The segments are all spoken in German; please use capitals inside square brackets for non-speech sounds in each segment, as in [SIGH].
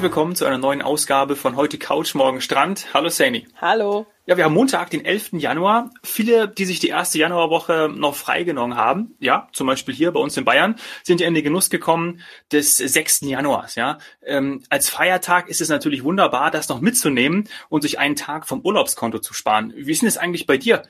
Herzlich willkommen zu einer neuen Ausgabe von heute Couch, morgen Strand. Hallo Sani. Hallo. Ja, wir haben Montag, den 11. Januar. Viele, die sich die erste Januarwoche noch freigenommen haben, ja, zum Beispiel hier bei uns in Bayern, sind ja in den Genuss gekommen des 6. Januars, ja. Ähm, als Feiertag ist es natürlich wunderbar, das noch mitzunehmen und sich einen Tag vom Urlaubskonto zu sparen. Wie ist denn das eigentlich bei dir?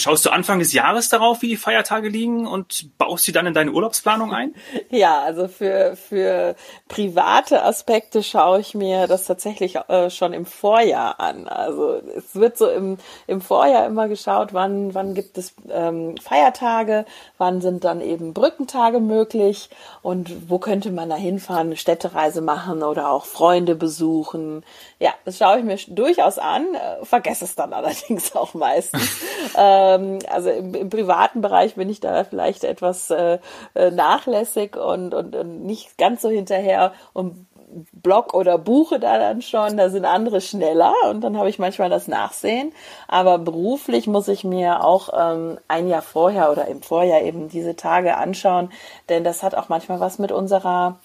Schaust du Anfang des Jahres darauf, wie die Feiertage liegen und baust sie dann in deine Urlaubsplanung ein? [LAUGHS] Ja, also für, für private Aspekte schaue ich mir das tatsächlich äh, schon im Vorjahr an. Also es wird so im, im Vorjahr immer geschaut, wann, wann gibt es ähm, Feiertage, wann sind dann eben Brückentage möglich und wo könnte man da hinfahren, eine Städtereise machen oder auch Freunde besuchen. Ja, das schaue ich mir durchaus an, äh, vergesse es dann [LAUGHS] allerdings auch meistens. [LAUGHS] Ähm, also im, im, privaten Bereich bin ich da vielleicht etwas äh, äh, nachlässig und, und, und nicht ganz so hinterher und Blog oder buche da dann schon, da sind andere schneller und dann habe ich manchmal das Nachsehen. Aber beruflich muss ich mir auch ähm, ein Jahr vorher oder im Vorjahr eben diese Tage anschauen, denn das hat auch manchmal was mit unserer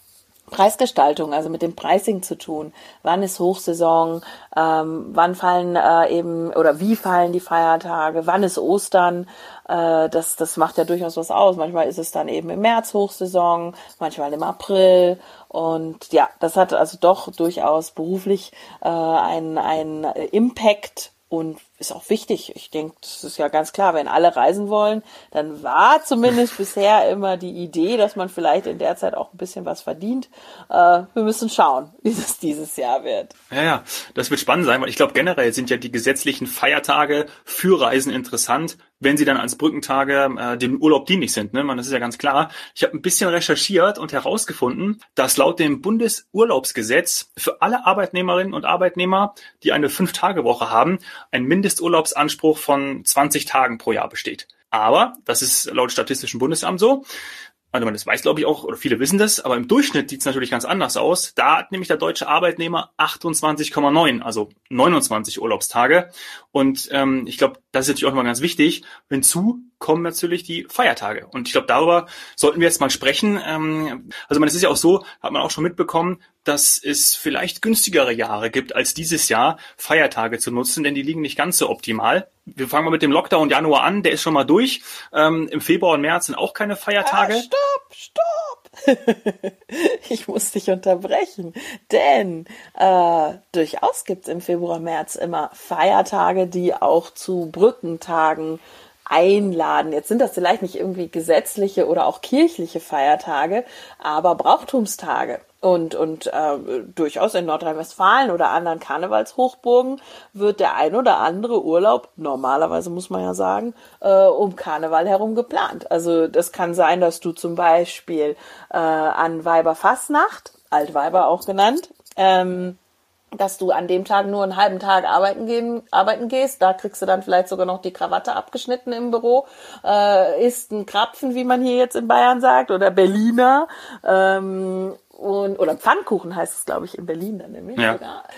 Preisgestaltung, also mit dem Pricing zu tun. Wann ist Hochsaison? Ähm, wann fallen äh, eben oder wie fallen die Feiertage? Wann ist Ostern? Äh, das, das macht ja durchaus was aus. Manchmal ist es dann eben im März Hochsaison, manchmal im April. Und ja, das hat also doch durchaus beruflich äh, einen, einen Impact und ist auch wichtig. Ich denke, das ist ja ganz klar, wenn alle reisen wollen, dann war zumindest [LAUGHS] bisher immer die Idee, dass man vielleicht in der Zeit auch ein bisschen was verdient. Äh, wir müssen schauen, [LAUGHS] wie es dieses Jahr wird. Ja, ja, das wird spannend sein, weil ich glaube, generell sind ja die gesetzlichen Feiertage für Reisen interessant, wenn sie dann als Brückentage äh, dem Urlaub dienlich sind. Ne? Man, das ist ja ganz klar. Ich habe ein bisschen recherchiert und herausgefunden, dass laut dem Bundesurlaubsgesetz für alle Arbeitnehmerinnen und Arbeitnehmer, die eine Fünf-Tage-Woche haben, ein Mindesturlaubsanspruch von 20 Tagen pro Jahr besteht. Aber, das ist laut Statistischen Bundesamt so, also man das weiß, glaube ich, auch, oder viele wissen das, aber im Durchschnitt sieht es natürlich ganz anders aus. Da hat nämlich der deutsche Arbeitnehmer 28,9, also 29 Urlaubstage. Und ähm, ich glaube, das ist natürlich auch mal ganz wichtig. Hinzu kommen natürlich die Feiertage. Und ich glaube, darüber sollten wir jetzt mal sprechen. Ähm, also man, es ist ja auch so, hat man auch schon mitbekommen, dass es vielleicht günstigere Jahre gibt als dieses Jahr, Feiertage zu nutzen, denn die liegen nicht ganz so optimal. Wir fangen mal mit dem Lockdown Januar an, der ist schon mal durch. Ähm, Im Februar und März sind auch keine Feiertage. Ah, stopp, stopp! [LAUGHS] ich muss dich unterbrechen, denn äh, durchaus gibt es im Februar, März immer Feiertage, die auch zu Brückentagen einladen. Jetzt sind das vielleicht nicht irgendwie gesetzliche oder auch kirchliche Feiertage, aber Brauchtumstage. Und, und äh, durchaus in Nordrhein-Westfalen oder anderen Karnevalshochburgen wird der ein oder andere Urlaub, normalerweise muss man ja sagen, äh, um Karneval herum geplant. Also das kann sein, dass du zum Beispiel äh, an Weiberfastnacht, Altweiber auch genannt, ähm, dass du an dem Tag nur einen halben Tag arbeiten gehen, arbeiten gehst. Da kriegst du dann vielleicht sogar noch die Krawatte abgeschnitten im Büro. Äh, isst ein Krapfen, wie man hier jetzt in Bayern sagt, oder Berliner. Ähm, und, oder Pfannkuchen heißt es, glaube ich, in Berlin dann nämlich. Ja.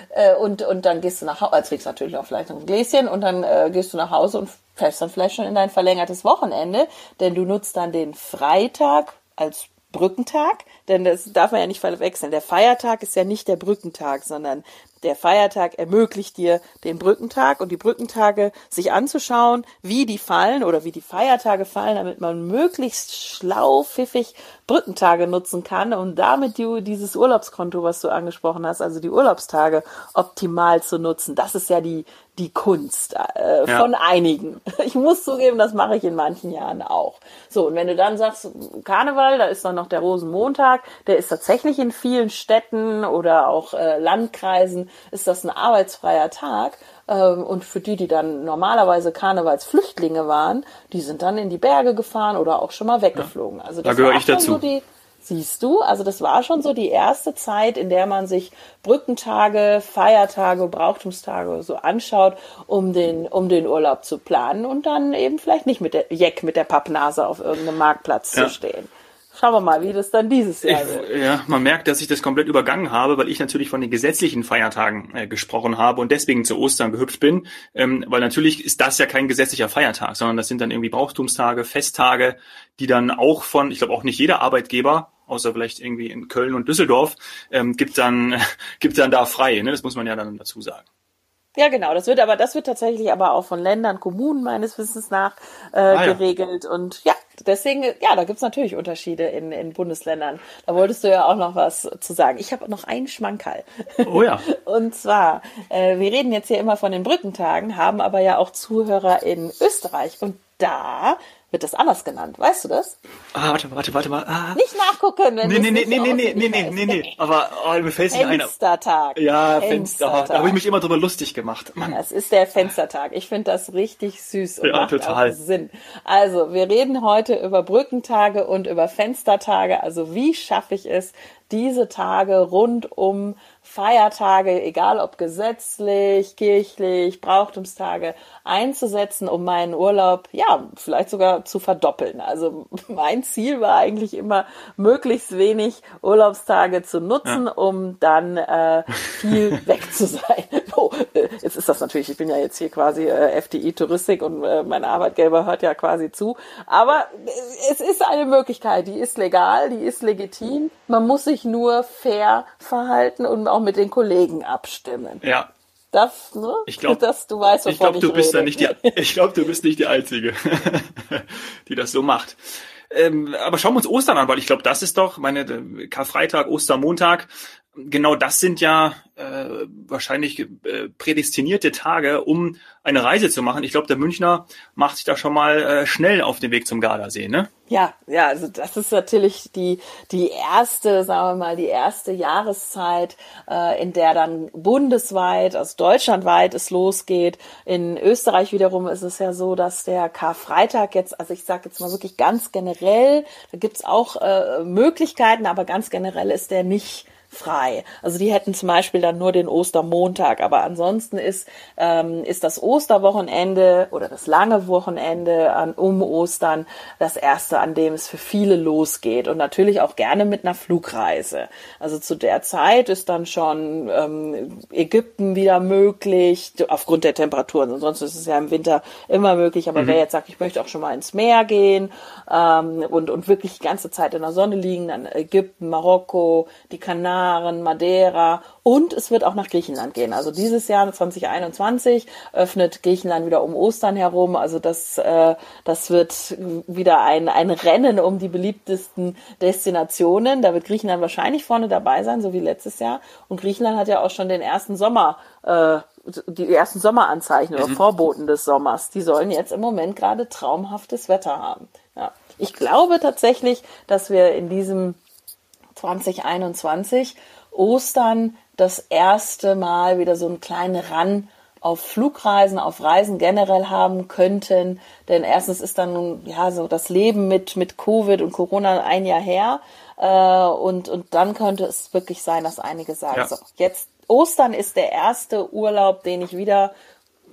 Äh, und, und dann gehst du nach Hause, also kriegst natürlich auch vielleicht noch ein Gläschen und dann äh, gehst du nach Hause und fährst dann vielleicht schon in dein verlängertes Wochenende, denn du nutzt dann den Freitag als Brückentag, denn das darf man ja nicht verwechseln. Der Feiertag ist ja nicht der Brückentag, sondern der Feiertag ermöglicht dir den Brückentag und die Brückentage sich anzuschauen, wie die fallen oder wie die Feiertage fallen, damit man möglichst schlau, pfiffig Brückentage nutzen kann und damit du dieses Urlaubskonto, was du angesprochen hast, also die Urlaubstage optimal zu nutzen. Das ist ja die, die Kunst äh, ja. von einigen. [LAUGHS] Ich muss zugeben, das mache ich in manchen Jahren auch. So, und wenn du dann sagst, Karneval, da ist dann noch der Rosenmontag, der ist tatsächlich in vielen Städten oder auch äh, Landkreisen, ist das ein arbeitsfreier Tag. Ähm, und für die, die dann normalerweise Karnevalsflüchtlinge waren, die sind dann in die Berge gefahren oder auch schon mal weggeflogen. Also das da gehöre ich dazu. So die, Siehst du, also das war schon so die erste Zeit, in der man sich Brückentage, Feiertage, Brauchtumstage so anschaut, um den, um den Urlaub zu planen und dann eben vielleicht nicht mit der Jeck mit der Pappnase auf irgendeinem Marktplatz ja. zu stehen. Schauen wir mal, wie das dann dieses Jahr ich, wird. Ja, man merkt, dass ich das komplett übergangen habe, weil ich natürlich von den gesetzlichen Feiertagen äh, gesprochen habe und deswegen zu Ostern gehüpft bin. Ähm, weil natürlich ist das ja kein gesetzlicher Feiertag, sondern das sind dann irgendwie Brauchtumstage, Festtage, die dann auch von, ich glaube auch nicht jeder Arbeitgeber außer vielleicht irgendwie in Köln und Düsseldorf, ähm, gibt dann [LAUGHS] gibt dann da frei. Ne? Das muss man ja dann dazu sagen. Ja, genau. Das wird aber, das wird tatsächlich aber auch von Ländern, Kommunen meines Wissens nach äh, ah, ja. geregelt. Und ja, deswegen, ja, da gibt's natürlich Unterschiede in, in Bundesländern. Da wolltest du ja auch noch was zu sagen. Ich habe noch einen Schmankerl. Oh ja. [LAUGHS] Und zwar, äh, wir reden jetzt hier immer von den Brückentagen, haben aber ja auch Zuhörer in Österreich. Und da wird das anders genannt. Weißt du das? Ah, warte, warte, warte mal. Ah. Nicht nachgucken, wenn nee, nee, nee, nee, nee, nee, nee, nee, nee, nee. Aber oh, mir fällt nicht ein. Fenstertag. Ja, Fenster. Da habe ich mich immer drüber lustig gemacht. Mann. Das ist der Fenstertag. Ich finde das richtig süß und ja, macht total. auch Sinn. Also, wir reden heute über Brückentage und über Fenstertage. Also, wie schaffe ich es, diese Tage rund um Feiertage, egal ob gesetzlich, kirchlich, Brauchtumstage, einzusetzen, um meinen Urlaub, ja, vielleicht sogar zu verdoppeln. Also [LAUGHS] mein Ziel war eigentlich immer, möglichst wenig Urlaubstage zu nutzen, ja. um dann äh, viel [LAUGHS] weg zu sein. Oh, äh, jetzt ist das natürlich, ich bin ja jetzt hier quasi äh, FDI Touristik und äh, mein Arbeitgeber hört ja quasi zu. Aber äh, es ist eine Möglichkeit, die ist legal, die ist legitim. Man muss sich nur fair verhalten und auch mit den Kollegen abstimmen. Ja, das, ne? Ich glaube, du weißt, ich glaube, du bist da nicht die, [LAUGHS] ich glaube, du bist nicht die Einzige, [LAUGHS] die das so macht. Ähm, aber schauen wir uns Ostern an, weil ich glaube, das ist doch, meine Karfreitag, Ostermontag, genau das sind ja äh, wahrscheinlich äh, prädestinierte Tage, um eine Reise zu machen. Ich glaube, der Münchner macht sich da schon mal äh, schnell auf den Weg zum Gardasee, ne? Ja, ja, also das ist natürlich die die erste, sagen wir mal, die erste Jahreszeit, äh, in der dann bundesweit, also deutschlandweit es losgeht. In Österreich wiederum ist es ja so, dass der Karfreitag jetzt, also ich sage jetzt mal wirklich ganz generell, da gibt's auch äh, Möglichkeiten, aber ganz generell ist der nicht frei. Also die hätten zum Beispiel dann nur den Ostermontag, aber ansonsten ist, ähm, ist das Osterwochenende oder das lange Wochenende an, um Ostern das erste, an dem es für viele losgeht und natürlich auch gerne mit einer Flugreise. Also zu der Zeit ist dann schon ähm, Ägypten wieder möglich, aufgrund der Temperaturen. Ansonsten ist es ja im Winter immer möglich, aber mhm. wer jetzt sagt, ich möchte auch schon mal ins Meer gehen ähm, und, und wirklich die ganze Zeit in der Sonne liegen, dann Ägypten, Marokko, die Kanaren, Kanaren, Madeira und es wird auch nach Griechenland gehen. Also dieses Jahr 2021 öffnet Griechenland wieder um Ostern herum. Also das, äh, das wird wieder ein, ein Rennen um die beliebtesten Destinationen. Da wird Griechenland wahrscheinlich vorne dabei sein, so wie letztes Jahr. Und Griechenland hat ja auch schon den ersten Sommer äh, die ersten Sommeranzeichen oder mhm. Vorboten des Sommers, die sollen jetzt im Moment gerade traumhaftes Wetter haben. Ja. Ich glaube tatsächlich, dass wir in diesem 2021 Ostern das erste Mal wieder so einen kleinen Ran auf Flugreisen, auf Reisen generell haben könnten. Denn erstens ist dann nun, ja, so das Leben mit, mit Covid und Corona ein Jahr her. Äh, und, und dann könnte es wirklich sein, dass einige sagen, ja. so, jetzt Ostern ist der erste Urlaub, den ich wieder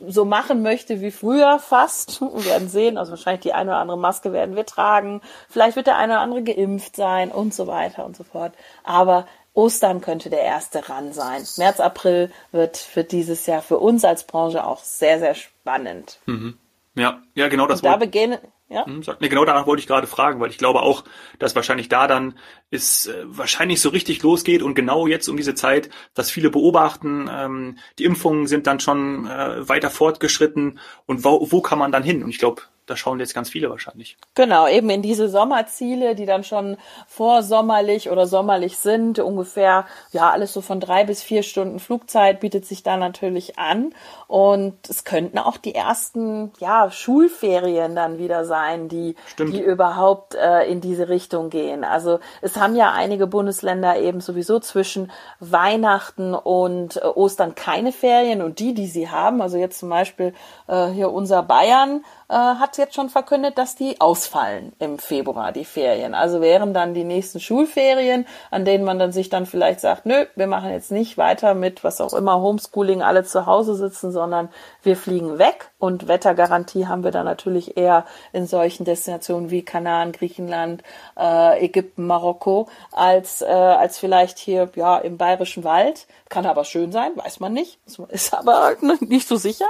so machen möchte wie früher fast. Wir werden sehen, also wahrscheinlich die eine oder andere Maske werden wir tragen. Vielleicht wird der eine oder andere geimpft sein und so weiter und so fort. Aber Ostern könnte der erste ran sein. März, April wird für dieses Jahr für uns als Branche auch sehr, sehr spannend. Mhm. Ja, ja, genau das. Und da beginnen, ja? Hm, nee, genau danach wollte ich gerade fragen, weil ich glaube auch, dass wahrscheinlich da dann es äh, wahrscheinlich so richtig losgeht und genau jetzt um diese Zeit, dass viele beobachten, ähm, die Impfungen sind dann schon äh, weiter fortgeschritten und wo, wo kann man dann hin? Und ich glaube, da schauen jetzt ganz viele wahrscheinlich. Genau, eben in diese Sommerziele, die dann schon vorsommerlich oder sommerlich sind, ungefähr, ja, alles so von drei bis vier Stunden Flugzeit bietet sich da natürlich an. Und es könnten auch die ersten, ja, Schulferien dann wieder sein, die, die überhaupt äh, in diese Richtung gehen. Also es haben ja einige Bundesländer eben sowieso zwischen Weihnachten und äh, Ostern keine Ferien und die, die sie haben, also jetzt zum Beispiel äh, hier unser Bayern, äh, hat jetzt schon verkündet, dass die ausfallen im Februar, die Ferien. Also wären dann die nächsten Schulferien, an denen man dann sich dann vielleicht sagt, nö, wir machen jetzt nicht weiter mit was auch immer, Homeschooling, alle zu Hause sitzen, sondern wir fliegen weg und Wettergarantie haben wir dann natürlich eher in solchen Destinationen wie Kanaren, Griechenland, äh, Ägypten, Marokko, als, äh, als vielleicht hier ja im Bayerischen Wald. Kann aber schön sein, weiß man nicht. [LAUGHS] Ist aber [LAUGHS] nicht so sicher.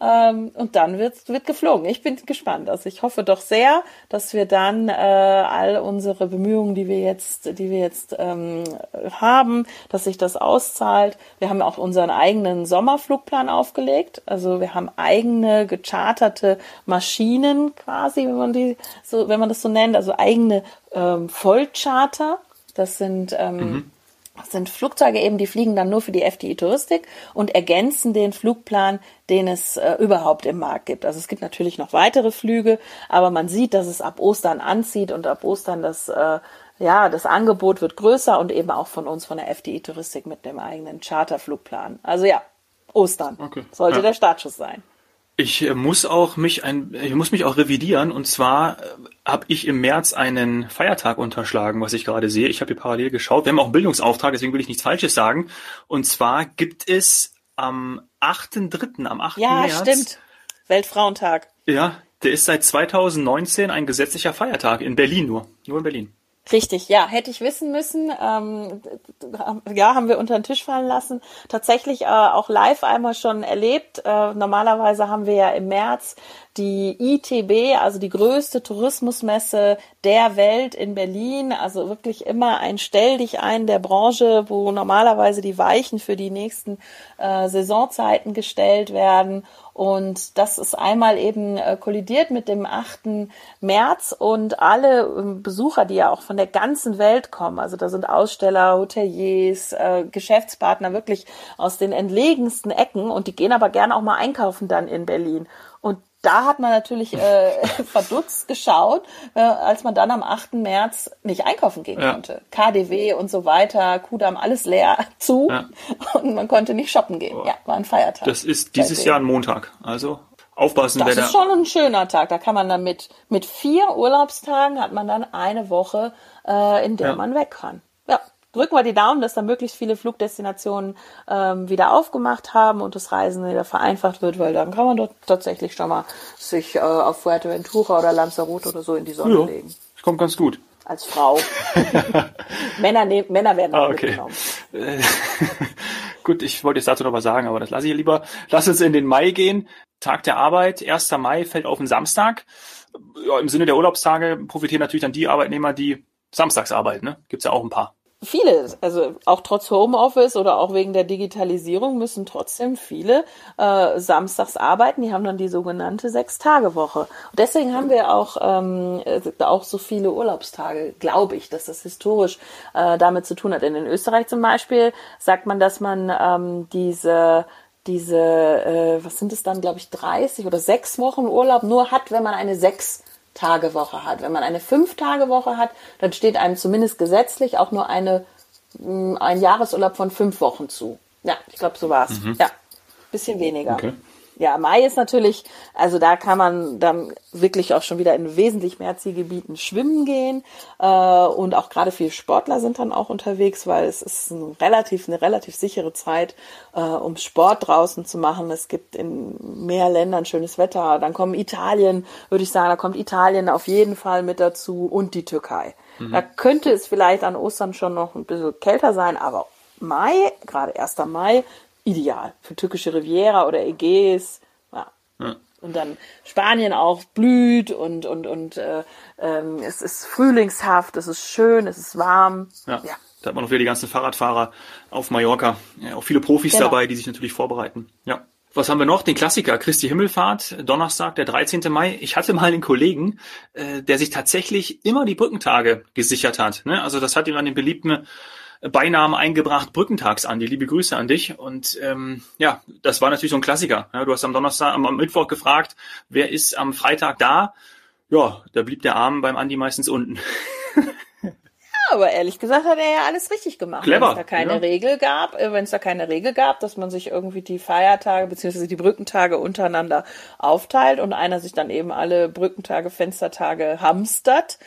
Ähm, und dann wird, wird geflogen. Ich bin gespannt. Also ich hoffe doch sehr, dass wir dann äh, all unsere Bemühungen, die wir jetzt, die wir jetzt ähm, haben, dass sich das auszahlt. Wir haben auch unseren eigenen Sommerflugplan aufgelegt. Also wir haben eigene gecharterte Maschinen quasi, wenn man die so, wenn man das so nennt, also eigene ähm, Vollcharter. Das sind ähm, mhm das sind Flugzeuge eben, die fliegen dann nur für die FDI Touristik und ergänzen den Flugplan, den es äh, überhaupt im Markt gibt. Also es gibt natürlich noch weitere Flüge, aber man sieht, dass es ab Ostern anzieht und ab Ostern das äh, ja, das Angebot wird größer und eben auch von uns von der FDI Touristik mit dem eigenen Charterflugplan. Also ja, Ostern okay. sollte ja. der Startschuss sein. Ich äh, muss auch mich ein, ich muss mich auch revidieren und zwar äh, habe ich im März einen Feiertag unterschlagen, was ich gerade sehe. Ich habe hier parallel geschaut. Wir haben auch einen Bildungsauftrag, deswegen will ich nichts Falsches sagen. Und zwar gibt es am 8.3., am 8. Ja, März. Ja, stimmt. Weltfrauentag. Ja, der ist seit 2019 ein gesetzlicher Feiertag in Berlin nur. Nur in Berlin. Richtig, ja, hätte ich wissen müssen. Ähm, ja, haben wir unter den Tisch fallen lassen. Tatsächlich äh, auch live einmal schon erlebt. Äh, normalerweise haben wir ja im März die ITB, also die größte Tourismusmesse der Welt in Berlin. Also wirklich immer ein Stell dich ein der Branche, wo normalerweise die Weichen für die nächsten äh, Saisonzeiten gestellt werden. Und das ist einmal eben äh, kollidiert mit dem 8. März und alle äh, Besucher, die ja auch von der ganzen Welt kommen, also da sind Aussteller, Hoteliers, äh, Geschäftspartner wirklich aus den entlegensten Ecken und die gehen aber gerne auch mal einkaufen dann in Berlin. Und da hat man natürlich äh, [LAUGHS] verdutzt geschaut, äh, als man dann am 8. März nicht einkaufen gehen ja. konnte. KDW und so weiter, Kudamm, alles leer [LAUGHS] zu ja. und man konnte nicht shoppen gehen. Ja, war ein Feiertag. Das ist dieses. Jahr ein Montag, also aufpassen. Das ist schon ein schöner Tag. Da kann man dann mit, mit vier Urlaubstagen hat man dann eine Woche, äh, in der ja. man weg kann drücken wir die Daumen, dass da möglichst viele Flugdestinationen ähm, wieder aufgemacht haben und das Reisen wieder vereinfacht wird, weil dann kann man dort tatsächlich schon mal sich äh, auf Fuerteventura oder Lanzarote oder so in die Sonne ja, legen. Das kommt ganz gut. Als Frau. [LAUGHS] Männer, ne Männer werden auch ah, okay. mitgenommen. [LAUGHS] gut, ich wollte jetzt dazu noch was sagen, aber das lasse ich lieber. Lass uns in den Mai gehen. Tag der Arbeit, 1. Mai fällt auf den Samstag. Ja, Im Sinne der Urlaubstage profitieren natürlich dann die Arbeitnehmer, die samstags arbeiten. Ne? Gibt ja auch ein paar viele, also auch trotz Homeoffice oder auch wegen der Digitalisierung müssen trotzdem viele äh, samstags arbeiten. Die haben dann die sogenannte Sechs-Tage-Woche. Und deswegen haben wir auch, ähm, äh, auch so viele Urlaubstage, glaube ich, dass das historisch äh, damit zu tun hat. In Österreich zum Beispiel sagt man, dass man ähm, diese diese, äh, was sind es dann, glaube ich, 30 oder sechs Wochen Urlaub nur hat, wenn man eine sechs Tage Woche hat. Wenn man eine Fünf-Tage-Woche hat, dann steht einem zumindest gesetzlich auch nur eine, mm, ein Jahresurlaub von fünf Wochen zu. Ja, ich glaube, so war's. Mhm. Ja, bisschen weniger. Okay. Ja, Mai ist natürlich, also da kann man dann wirklich auch schon wieder in wesentlich mehr Zielgebieten schwimmen gehen äh, und auch gerade viele Sportler sind dann auch unterwegs, weil es ist ein relativ eine relativ sichere Zeit, äh, um Sport draußen zu machen. Es gibt in mehr Ländern schönes Wetter. Dann kommen Italien, würde ich sagen, da kommt Italien auf jeden Fall mit dazu und die Türkei. Mhm. Da könnte es vielleicht an Ostern schon noch ein bisschen kälter sein, aber Mai, gerade 1. Mai, ideal für türkische Riviera oder Ägäis. Ja. ja. Und dann Spanien auch blüht und und und äh, ähm, es ist frühlingshaft, es ist schön, es ist warm. Ja. ja. Da hat man noch wieder die ganzen Fahrradfahrer auf Mallorca. Ja, auch viele Profis genau. dabei, die sich natürlich vorbereiten. Ja. Was haben wir noch? Den Klassiker, Christi Himmelfahrt, Donnerstag, der 13. Mai. Ich hatte mal einen Kollegen, äh, der sich tatsächlich immer die Brückentage gesichert hat. Ne? Also das hat ihm an den beliebten Beinamen eingebracht, Brückentags an. Die liebe Grüße an dich. Und ähm, ja, das war natürlich so ein Klassiker. Ja, du hast am Donnerstag, am, am Mittwoch gefragt, wer ist am Freitag da? Ja, da blieb der Arm beim Andi meistens unten. aber ehrlich gesagt hat er ja alles richtig gemacht. Clever. Wenn es da keine ja. Regel gab, äh, wenn es da keine Regel gab, dass man sich irgendwie die Feiertage bzw. die Brückentage untereinander aufteilt und einer sich dann eben alle Brückentage, Fenstertage hamstert,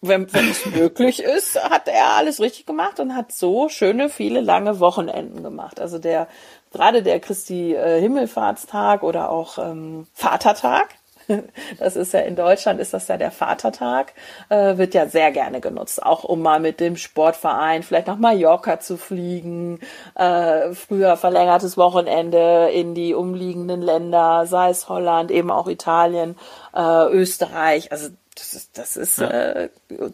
wenn, wenn es möglich ist, hat er alles richtig gemacht und hat so schöne, viele lange Wochenenden gemacht. Also der, gerade der Christi äh, Himmelfahrtstag oder auch ähm, Vatertag, [LAUGHS] Das ist ja in Deutschland ist das ja der Vatertag, äh, wird ja sehr gerne genutzt, auch um mal mit dem Sportverein vielleicht nach Mallorca zu fliegen, äh, früher verlängertes Wochenende in die umliegenden Länder, sei es Holland, eben auch Italien, äh, Österreich, also das ist, das ist ja. äh,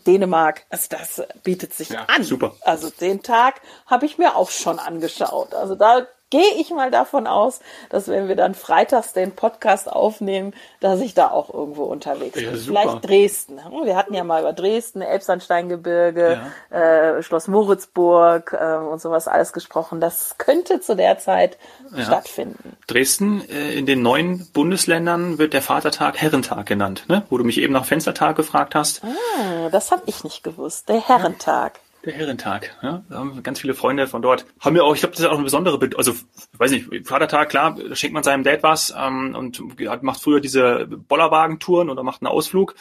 Dänemark, also das bietet sich ja, an. Super. Also den Tag habe ich mir auch schon angeschaut. Also da gehe ich mal davon aus, dass wenn wir dann freitags den Podcast aufnehmen, dass ich da auch irgendwo unterwegs bin. Ja, Vielleicht Dresden. Wir hatten ja mal über Dresden, Elbsandsteingebirge, ja. äh, Schloss Moritzburg äh, und sowas alles gesprochen. Das könnte zu der Zeit ja. stattfinden. Dresden, äh, in den neuen Bundesländern wird der Vatertag Herrentag genannt, ne? wo du mich eben nach Fenstertag gefragt hast. Ah, das habe ich nicht gewusst. Der Herrentag. Der Herrentag, ja. Da haben ganz viele Freunde von dort. Haben wir auch, ich glaube, das ist auch eine besondere, Be also, weiß nicht, Vatertag, klar, schenkt man seinem Dad was ähm, und macht früher diese Bollerwagentouren oder macht einen Ausflug.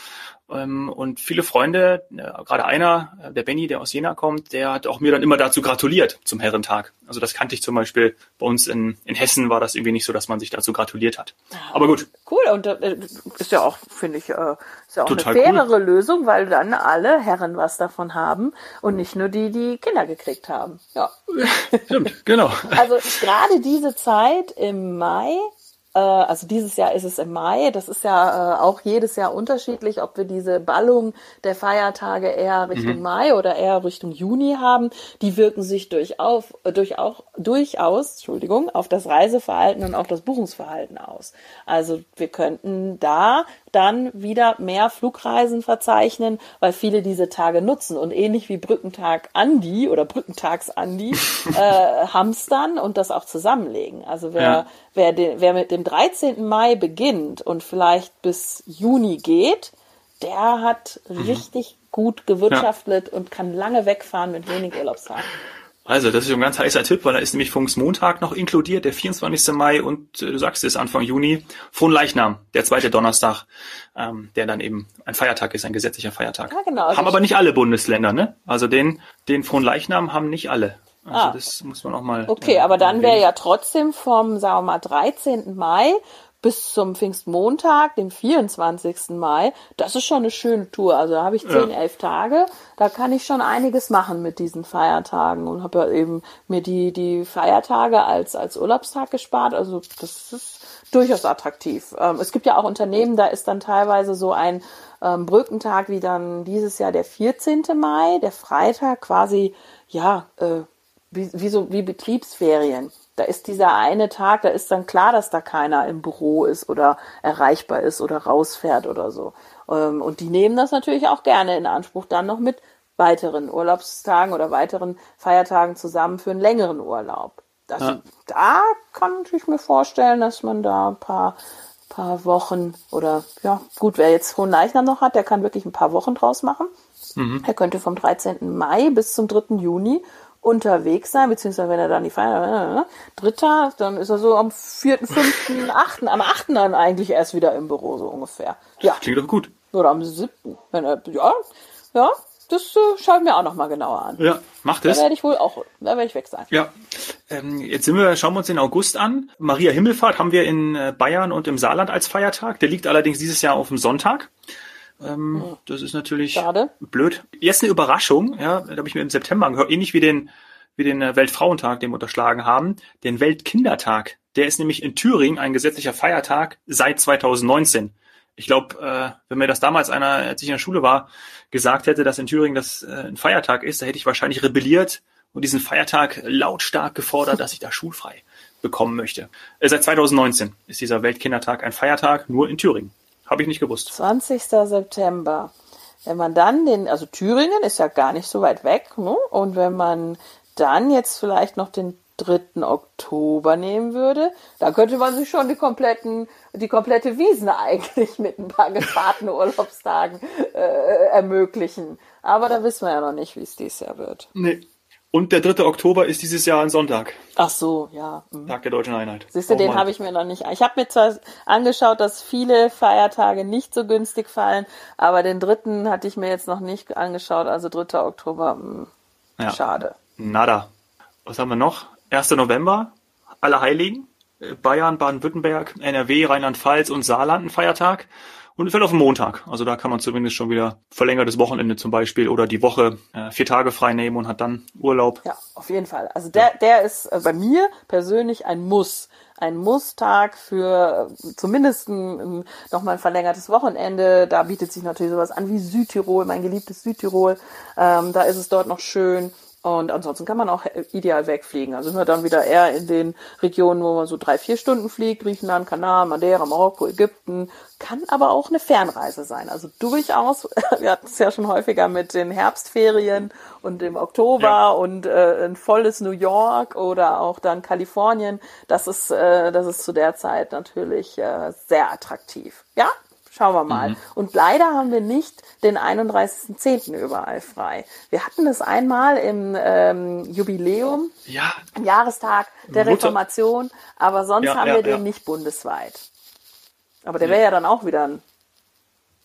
Ähm, und viele Freunde, äh, gerade einer, äh, der Benny, der aus Jena kommt, der hat auch mir dann immer dazu gratuliert zum Herrentag. Also das kannte ich zum Beispiel bei uns in, in Hessen war das irgendwie nicht so, dass man sich dazu gratuliert hat. Aber gut. Cool und äh, ist ja auch, finde ich, ist ja auch Total eine fairere cool. Lösung, weil dann alle Herren was davon haben und nicht nur die, die Kinder gekriegt haben. Ja. Stimmt, genau. Also gerade diese Zeit im Mai also dieses Jahr ist es im Mai. Das ist ja äh, auch jedes Jahr unterschiedlich, ob wir diese Ballung der Feiertage eher Richtung mhm. Mai oder eher Richtung Juni haben. Die wirken sich durchaus, äh, durchaus, durchaus, Entschuldigung, auf das Reiseverhalten und auf das Buchungsverhalten aus. Also wir könnten da dann wieder mehr Flugreisen verzeichnen, weil viele diese Tage nutzen und ähnlich wie Brückentag Andi oder Brückentags Andi [LAUGHS] äh, hamstern und das auch zusammenlegen. Also wer, ja. wer, de, wer mit dem 13. Mai beginnt und vielleicht bis Juni geht, der hat mhm. richtig gut gewirtschaftet ja. und kann lange wegfahren mit wenig Urlaubstagen. Also, das ist ein ganz heißer Tipp, weil da ist nämlich Pfingstmontag noch inkludiert, der 24. Mai und äh, du sagst es, Anfang Juni, Fronleichnam, der zweite Donnerstag, ähm, der dann eben ein Feiertag ist, ein gesetzlicher Feiertag. Ja, genau. Haben aber nicht alle Bundesländer, ne? Also den, den Fronleichnam haben nicht alle. Also ah. das muss man auch mal. Okay, äh, aber dann wäre ja trotzdem vom, sagen wir mal, 13. Mai bis zum Pfingstmontag, dem 24. Mai, das ist schon eine schöne Tour. Also da habe ich zehn, ja. elf Tage. Da kann ich schon einiges machen mit diesen Feiertagen und habe ja eben mir die, die Feiertage als, als Urlaubstag gespart. Also das ist durchaus attraktiv. Ähm, es gibt ja auch Unternehmen, da ist dann teilweise so ein ähm, Brückentag wie dann dieses Jahr der 14. Mai, der Freitag quasi, ja, äh, wie, wie so wie Betriebsferien. Da ist dieser eine Tag, da ist dann klar, dass da keiner im Büro ist oder erreichbar ist oder rausfährt oder so. Ähm, und die nehmen das natürlich auch gerne in Anspruch, dann noch mit weiteren Urlaubstagen oder weiteren Feiertagen zusammen für einen längeren Urlaub. Das, ja. Da kann ich mir vorstellen, dass man da ein paar, paar Wochen oder ja, gut, wer jetzt Hohen Leichnam noch hat, der kann wirklich ein paar Wochen draus machen. Mhm. Er könnte vom 13. Mai bis zum 3. Juni unterwegs sein, beziehungsweise wenn er dann die Feier, äh, dritter, dann ist er so am vierten, fünften, [LAUGHS] achten, am achten dann eigentlich erst wieder im Büro, so ungefähr. Ja. Klingt doch gut. Oder am siebten, wenn er, ja, ja, das äh, schaue ich mir auch nochmal genauer an. Ja, macht es. Da werde ich wohl auch, da werde ich weg sein. Ja. Ähm, jetzt sind wir, schauen wir uns den August an. Maria Himmelfahrt haben wir in äh, Bayern und im Saarland als Feiertag. Der liegt allerdings dieses Jahr auf dem Sonntag. Ähm, hm. Das ist natürlich Schade. blöd. Jetzt eine Überraschung, ja, da habe ich mir im September angehört, ähnlich wie den, wie den äh, Weltfrauentag, den wir unterschlagen haben, den Weltkindertag. Der ist nämlich in Thüringen ein gesetzlicher Feiertag seit 2019. Ich glaube, äh, wenn mir das damals einer, als ich in der Schule war, gesagt hätte, dass in Thüringen das äh, ein Feiertag ist, da hätte ich wahrscheinlich rebelliert und diesen Feiertag lautstark gefordert, dass ich da schulfrei bekommen möchte. Äh, seit 2019 ist dieser Weltkindertag ein Feiertag, nur in Thüringen. Habe ich nicht gewusst. 20. September. Wenn man dann den, also Thüringen ist ja gar nicht so weit weg, ne? Und wenn man dann jetzt vielleicht noch den 3. Oktober nehmen würde, da könnte man sich schon die kompletten, die komplette Wiesen eigentlich mit ein paar gesparten [LAUGHS] Urlaubstagen äh, ermöglichen. Aber da wissen wir ja noch nicht, wie es dieses Jahr wird. Nee. Und der 3. Oktober ist dieses Jahr ein Sonntag. Ach so, ja. Mhm. Tag der Deutschen Einheit. Siehst du, den habe ich mir noch nicht. Ich habe mir zwar angeschaut, dass viele Feiertage nicht so günstig fallen, aber den dritten hatte ich mir jetzt noch nicht angeschaut. Also 3. Oktober, mh, ja. schade. Nada. Was haben wir noch? 1. November, alle Heiligen. Bayern, Baden-Württemberg, NRW, Rheinland-Pfalz und Saarland ein Feiertag. Und fällt auf den Montag. Also da kann man zumindest schon wieder verlängertes Wochenende zum Beispiel oder die Woche äh, vier Tage frei nehmen und hat dann Urlaub. Ja, auf jeden Fall. Also der, der ist äh, bei mir persönlich ein Muss. Ein Muss-Tag für äh, zumindest ein, nochmal ein verlängertes Wochenende. Da bietet sich natürlich sowas an wie Südtirol, mein geliebtes Südtirol. Ähm, da ist es dort noch schön. Und ansonsten kann man auch ideal wegfliegen. Also sind wir dann wieder eher in den Regionen, wo man so drei, vier Stunden fliegt. Griechenland, Kanal, Madeira, Marokko, Ägypten. Kann aber auch eine Fernreise sein. Also durchaus, [LAUGHS] wir hatten es ja schon häufiger mit den Herbstferien und im Oktober ja. und äh, ein volles New York oder auch dann Kalifornien. Das ist, äh, das ist zu der Zeit natürlich äh, sehr attraktiv. Ja, Schauen wir mal. Mhm. Und leider haben wir nicht den 31.10. überall frei. Wir hatten das einmal im ähm, Jubiläum, ja. im Jahrestag der Mutter. Reformation, aber sonst ja, haben ja, wir den nicht bundesweit. Aber der wäre ja dann auch wieder ein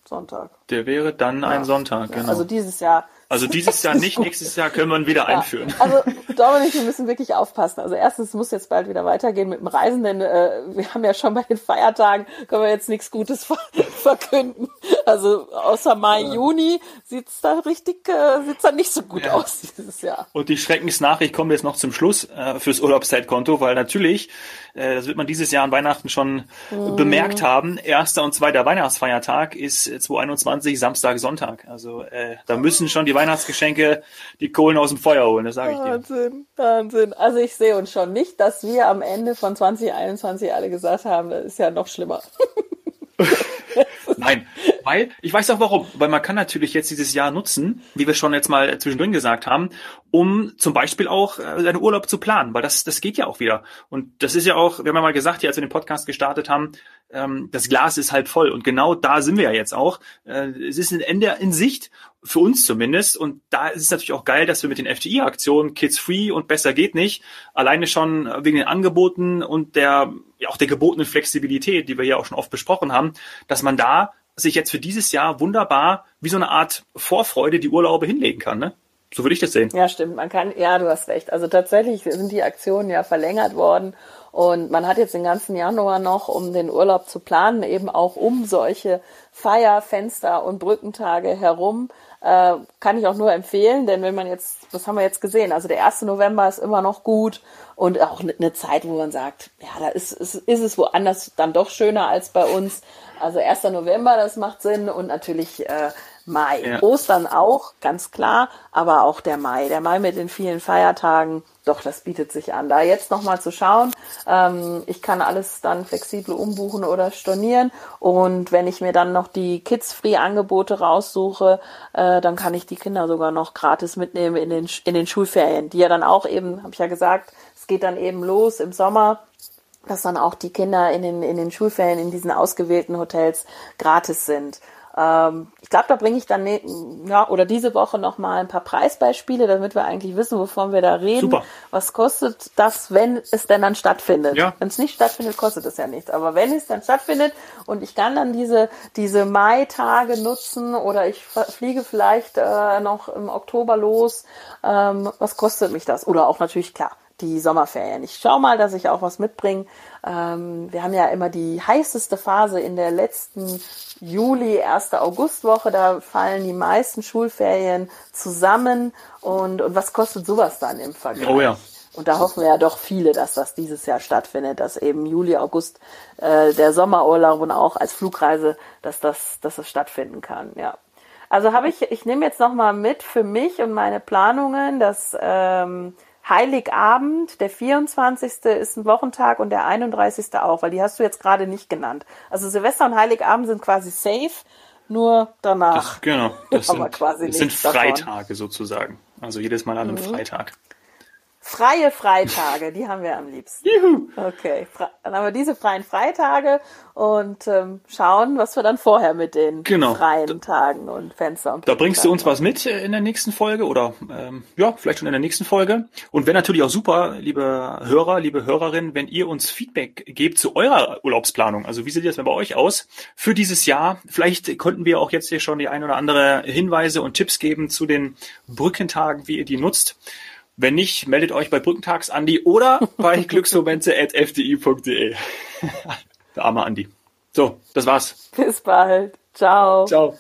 Sonntag. Der wäre dann ein Sonntag, genau. Also dieses Jahr also dieses Jahr nicht, nächstes Jahr können wir ihn wieder ja. einführen. Also Dominik, wir müssen wirklich aufpassen. Also erstens muss jetzt bald wieder weitergehen mit dem Reisen, denn äh, wir haben ja schon bei den Feiertagen, können wir jetzt nichts Gutes ver [LAUGHS] verkünden. Also außer Mai, ja. Juni sieht's da richtig, äh, sieht's da nicht so gut ja. aus dieses Jahr. Und die Schreckensnachricht kommt jetzt noch zum Schluss äh, fürs Urlaubszeitkonto, weil natürlich, äh, das wird man dieses Jahr an Weihnachten schon mhm. bemerkt haben, erster und zweiter Weihnachtsfeiertag ist 2021 Samstag, Sonntag. Also äh, da müssen schon die Weihnachtsgeschenke die Kohlen aus dem Feuer holen, das sage ich dir. Wahnsinn, Wahnsinn. Also ich sehe uns schon nicht, dass wir am Ende von 2021 alle gesagt haben, das ist ja noch schlimmer. [LAUGHS] Nein, weil, ich weiß auch warum, weil man kann natürlich jetzt dieses Jahr nutzen, wie wir schon jetzt mal zwischendrin gesagt haben, um zum Beispiel auch äh, seinen Urlaub zu planen, weil das, das geht ja auch wieder. Und das ist ja auch, wir haben ja mal gesagt, hier, als wir den Podcast gestartet haben, ähm, das Glas ist halb voll. Und genau da sind wir ja jetzt auch. Äh, es ist ein Ende in Sicht, für uns zumindest. Und da ist es natürlich auch geil, dass wir mit den FTI-Aktionen Kids Free und besser geht nicht, alleine schon wegen den Angeboten und der, ja, auch der gebotenen Flexibilität, die wir ja auch schon oft besprochen haben, dass man da sich jetzt für dieses Jahr wunderbar wie so eine Art Vorfreude die Urlaube hinlegen kann, ne? So würde ich das sehen. Ja, stimmt. Man kann, ja, du hast recht. Also tatsächlich sind die Aktionen ja verlängert worden und man hat jetzt den ganzen Januar noch, um den Urlaub zu planen, eben auch um solche Feierfenster und Brückentage herum. Äh, kann ich auch nur empfehlen, denn wenn man jetzt, was haben wir jetzt gesehen? Also der 1. November ist immer noch gut und auch eine Zeit, wo man sagt, ja, da ist, ist, ist es woanders dann doch schöner als bei uns. Also 1. November, das macht Sinn und natürlich äh, Mai. Ja. Ostern auch, ganz klar, aber auch der Mai. Der Mai mit den vielen Feiertagen, doch, das bietet sich an. Da jetzt nochmal zu schauen, ähm, ich kann alles dann flexibel umbuchen oder stornieren und wenn ich mir dann noch die Kids-Free-Angebote raussuche, äh, dann kann ich die Kinder sogar noch gratis mitnehmen in den, in den Schulferien, die ja dann auch eben, habe ich ja gesagt, es geht dann eben los im Sommer dass dann auch die Kinder in den, in den Schulferien in diesen ausgewählten Hotels gratis sind. Ähm, ich glaube, da bringe ich dann ne, ja, oder diese Woche noch mal ein paar Preisbeispiele, damit wir eigentlich wissen, wovon wir da reden. Super. Was kostet das, wenn es denn dann stattfindet? Ja. Wenn es nicht stattfindet, kostet es ja nichts. Aber wenn es dann stattfindet und ich kann dann diese diese Mai-Tage nutzen oder ich fliege vielleicht äh, noch im Oktober los, ähm, was kostet mich das? Oder auch natürlich klar die Sommerferien. Ich schau mal, dass ich auch was mitbringe. Ähm, wir haben ja immer die heißeste Phase in der letzten Juli, erste Augustwoche. Da fallen die meisten Schulferien zusammen. Und, und was kostet sowas dann im Vergleich? Oh ja. Und da hoffen wir ja doch viele, dass das dieses Jahr stattfindet, dass eben Juli, August äh, der Sommerurlaub und auch als Flugreise, dass das, dass das stattfinden kann. Ja. Also habe ich, ich nehme jetzt nochmal mit für mich und meine Planungen, dass ähm, Heiligabend, der 24. ist ein Wochentag und der 31. auch, weil die hast du jetzt gerade nicht genannt. Also Silvester und Heiligabend sind quasi safe, nur danach. Das, genau, das [LAUGHS] sind, quasi das sind Freitage davon. sozusagen. Also jedes Mal an einem mhm. Freitag. Freie Freitage, die haben wir am liebsten. Juhu. Okay, dann haben wir diese freien Freitage und ähm, schauen, was wir dann vorher mit den genau. freien Tagen und Fenstern. Da bringst du uns was mit in der nächsten Folge oder ähm, ja, vielleicht schon in der nächsten Folge. Und wäre natürlich auch super, liebe Hörer, liebe Hörerinnen, wenn ihr uns Feedback gebt zu eurer Urlaubsplanung. Also wie sieht das denn bei euch aus für dieses Jahr? Vielleicht konnten wir auch jetzt hier schon die ein oder andere Hinweise und Tipps geben zu den Brückentagen, wie ihr die nutzt. Wenn nicht, meldet euch bei Brückentags Andi oder bei [LAUGHS] glücksmomente.fdi.de. [LAUGHS] Der arme Andi. So, das war's. Bis bald. Ciao. Ciao.